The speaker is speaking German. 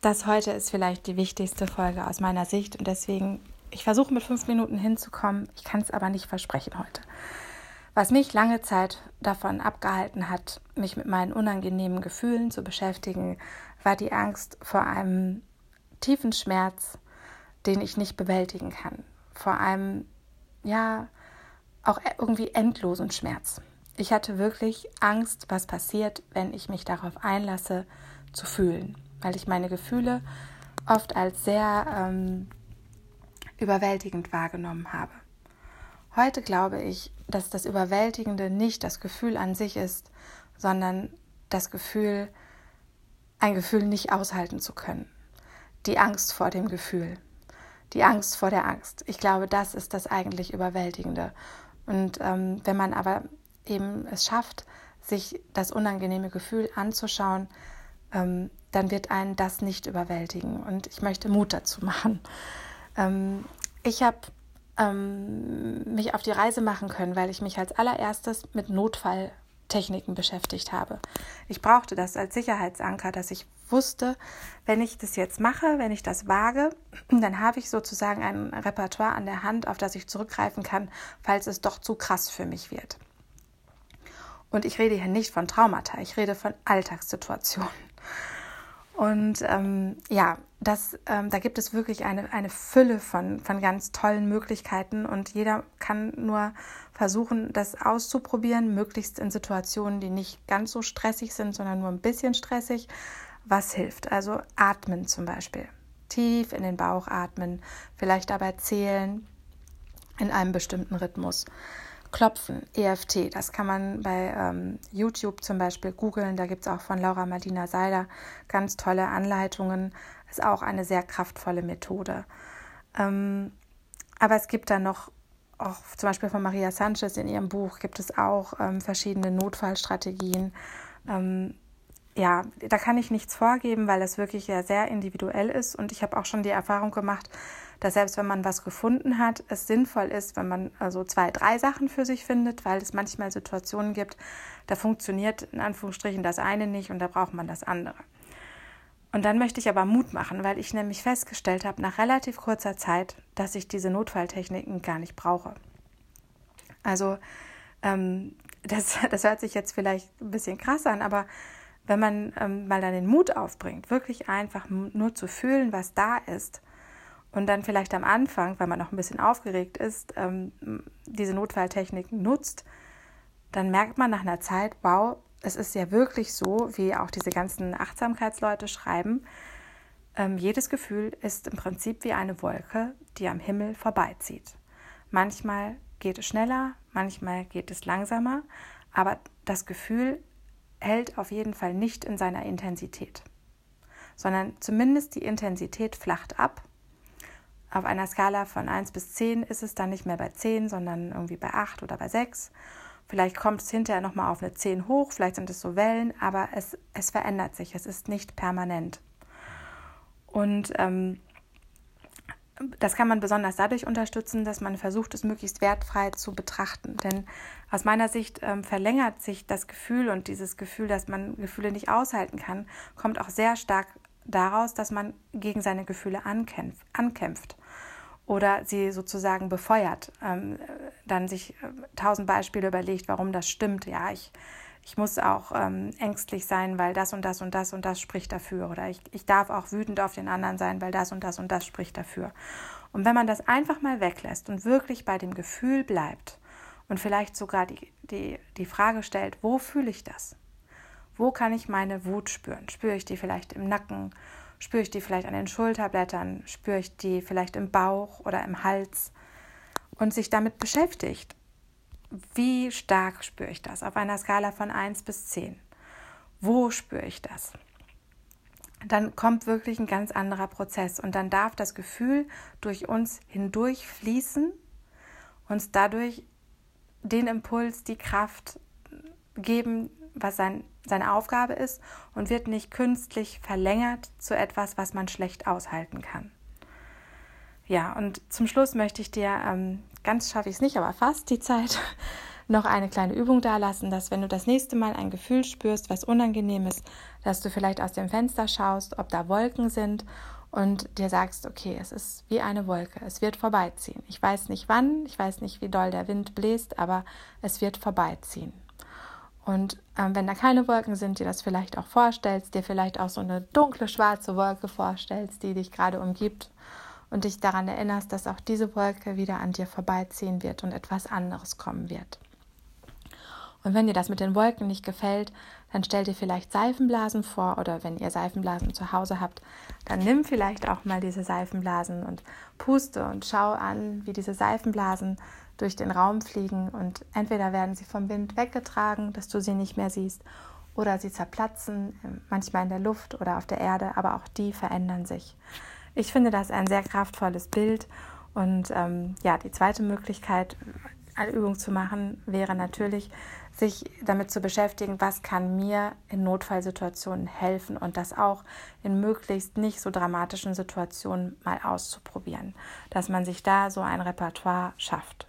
das heute ist vielleicht die wichtigste Folge aus meiner Sicht und deswegen, ich versuche mit fünf Minuten hinzukommen, ich kann es aber nicht versprechen heute. Was mich lange Zeit davon abgehalten hat, mich mit meinen unangenehmen Gefühlen zu beschäftigen, war die Angst vor einem tiefen Schmerz, den ich nicht bewältigen kann. Vor einem, ja, auch irgendwie endlosen Schmerz. Ich hatte wirklich Angst, was passiert, wenn ich mich darauf einlasse, zu fühlen, weil ich meine Gefühle oft als sehr ähm, überwältigend wahrgenommen habe. Heute glaube ich, dass das Überwältigende nicht das Gefühl an sich ist, sondern das Gefühl, ein Gefühl nicht aushalten zu können. Die Angst vor dem Gefühl. Die Angst vor der Angst. Ich glaube, das ist das eigentlich Überwältigende. Und ähm, wenn man aber eben es schafft, sich das unangenehme Gefühl anzuschauen, ähm, dann wird einen das nicht überwältigen. Und ich möchte Mut dazu machen. Ähm, ich habe ähm, mich auf die Reise machen können, weil ich mich als allererstes mit Notfalltechniken beschäftigt habe. Ich brauchte das als Sicherheitsanker, dass ich wusste, wenn ich das jetzt mache, wenn ich das wage, dann habe ich sozusagen ein Repertoire an der Hand, auf das ich zurückgreifen kann, falls es doch zu krass für mich wird. Und ich rede hier nicht von Traumata, ich rede von Alltagssituationen. Und ähm, ja, das, ähm, da gibt es wirklich eine, eine Fülle von, von ganz tollen Möglichkeiten und jeder kann nur versuchen, das auszuprobieren, möglichst in Situationen, die nicht ganz so stressig sind, sondern nur ein bisschen stressig. Was hilft? Also atmen zum Beispiel. Tief in den Bauch atmen, vielleicht dabei zählen in einem bestimmten Rhythmus. Klopfen, EFT, das kann man bei ähm, YouTube zum Beispiel googeln. Da gibt es auch von Laura Madina Seiler ganz tolle Anleitungen. Ist auch eine sehr kraftvolle Methode. Ähm, aber es gibt da noch, auch zum Beispiel von Maria Sanchez in ihrem Buch, gibt es auch ähm, verschiedene Notfallstrategien. Ja, da kann ich nichts vorgeben, weil es wirklich ja sehr individuell ist. Und ich habe auch schon die Erfahrung gemacht, dass selbst wenn man was gefunden hat, es sinnvoll ist, wenn man also zwei, drei Sachen für sich findet, weil es manchmal Situationen gibt, da funktioniert in Anführungsstrichen das eine nicht und da braucht man das andere. Und dann möchte ich aber Mut machen, weil ich nämlich festgestellt habe, nach relativ kurzer Zeit, dass ich diese Notfalltechniken gar nicht brauche. Also ähm, das, das hört sich jetzt vielleicht ein bisschen krass an, aber wenn man ähm, mal dann den Mut aufbringt, wirklich einfach nur zu fühlen, was da ist, und dann vielleicht am Anfang, weil man noch ein bisschen aufgeregt ist, ähm, diese Notfalltechniken nutzt, dann merkt man nach einer Zeit, wow, es ist ja wirklich so, wie auch diese ganzen Achtsamkeitsleute schreiben, ähm, jedes Gefühl ist im Prinzip wie eine Wolke, die am Himmel vorbeizieht. Manchmal geht es schneller, manchmal geht es langsamer, aber das Gefühl hält auf jeden Fall nicht in seiner Intensität, sondern zumindest die Intensität flacht ab auf einer Skala von 1 bis 10 ist es dann nicht mehr bei 10, sondern irgendwie bei 8 oder bei 6. Vielleicht kommt es hinterher nochmal auf eine 10 hoch, vielleicht sind es so Wellen, aber es, es verändert sich, es ist nicht permanent. Und ähm, das kann man besonders dadurch unterstützen, dass man versucht, es möglichst wertfrei zu betrachten. Denn aus meiner Sicht ähm, verlängert sich das Gefühl und dieses Gefühl, dass man Gefühle nicht aushalten kann, kommt auch sehr stark daraus, dass man gegen seine Gefühle ankämpft, ankämpft oder sie sozusagen befeuert, ähm, dann sich äh, tausend Beispiele überlegt, warum das stimmt. Ja, ich, ich muss auch ähm, ängstlich sein, weil das und das und das und das spricht dafür. Oder ich, ich darf auch wütend auf den anderen sein, weil das und das und das spricht dafür. Und wenn man das einfach mal weglässt und wirklich bei dem Gefühl bleibt und vielleicht sogar die, die, die Frage stellt, wo fühle ich das? Wo kann ich meine Wut spüren? Spüre ich die vielleicht im Nacken? Spüre ich die vielleicht an den Schulterblättern? Spüre ich die vielleicht im Bauch oder im Hals? Und sich damit beschäftigt. Wie stark spüre ich das? Auf einer Skala von 1 bis 10. Wo spüre ich das? Dann kommt wirklich ein ganz anderer Prozess und dann darf das Gefühl durch uns hindurch fließen, uns dadurch den Impuls, die Kraft geben, was sein, seine Aufgabe ist und wird nicht künstlich verlängert zu etwas, was man schlecht aushalten kann. Ja, und zum Schluss möchte ich dir, ähm, ganz schaffe ich es nicht, aber fast die Zeit, noch eine kleine Übung da lassen, dass wenn du das nächste Mal ein Gefühl spürst, was unangenehm ist, dass du vielleicht aus dem Fenster schaust, ob da Wolken sind und dir sagst, okay, es ist wie eine Wolke, es wird vorbeiziehen. Ich weiß nicht wann, ich weiß nicht, wie doll der Wind bläst, aber es wird vorbeiziehen. Und ähm, wenn da keine Wolken sind, dir das vielleicht auch vorstellst, dir vielleicht auch so eine dunkle schwarze Wolke vorstellst, die dich gerade umgibt und dich daran erinnerst, dass auch diese Wolke wieder an dir vorbeiziehen wird und etwas anderes kommen wird. Und wenn dir das mit den Wolken nicht gefällt, dann stell dir vielleicht Seifenblasen vor oder wenn ihr Seifenblasen zu Hause habt, dann nimm vielleicht auch mal diese Seifenblasen und puste und schau an, wie diese Seifenblasen durch den Raum fliegen und entweder werden sie vom Wind weggetragen, dass du sie nicht mehr siehst, oder sie zerplatzen, manchmal in der Luft oder auf der Erde, aber auch die verändern sich. Ich finde das ein sehr kraftvolles Bild und ähm, ja, die zweite Möglichkeit, eine Übung zu machen, wäre natürlich, sich damit zu beschäftigen, was kann mir in Notfallsituationen helfen und das auch in möglichst nicht so dramatischen Situationen mal auszuprobieren, dass man sich da so ein Repertoire schafft.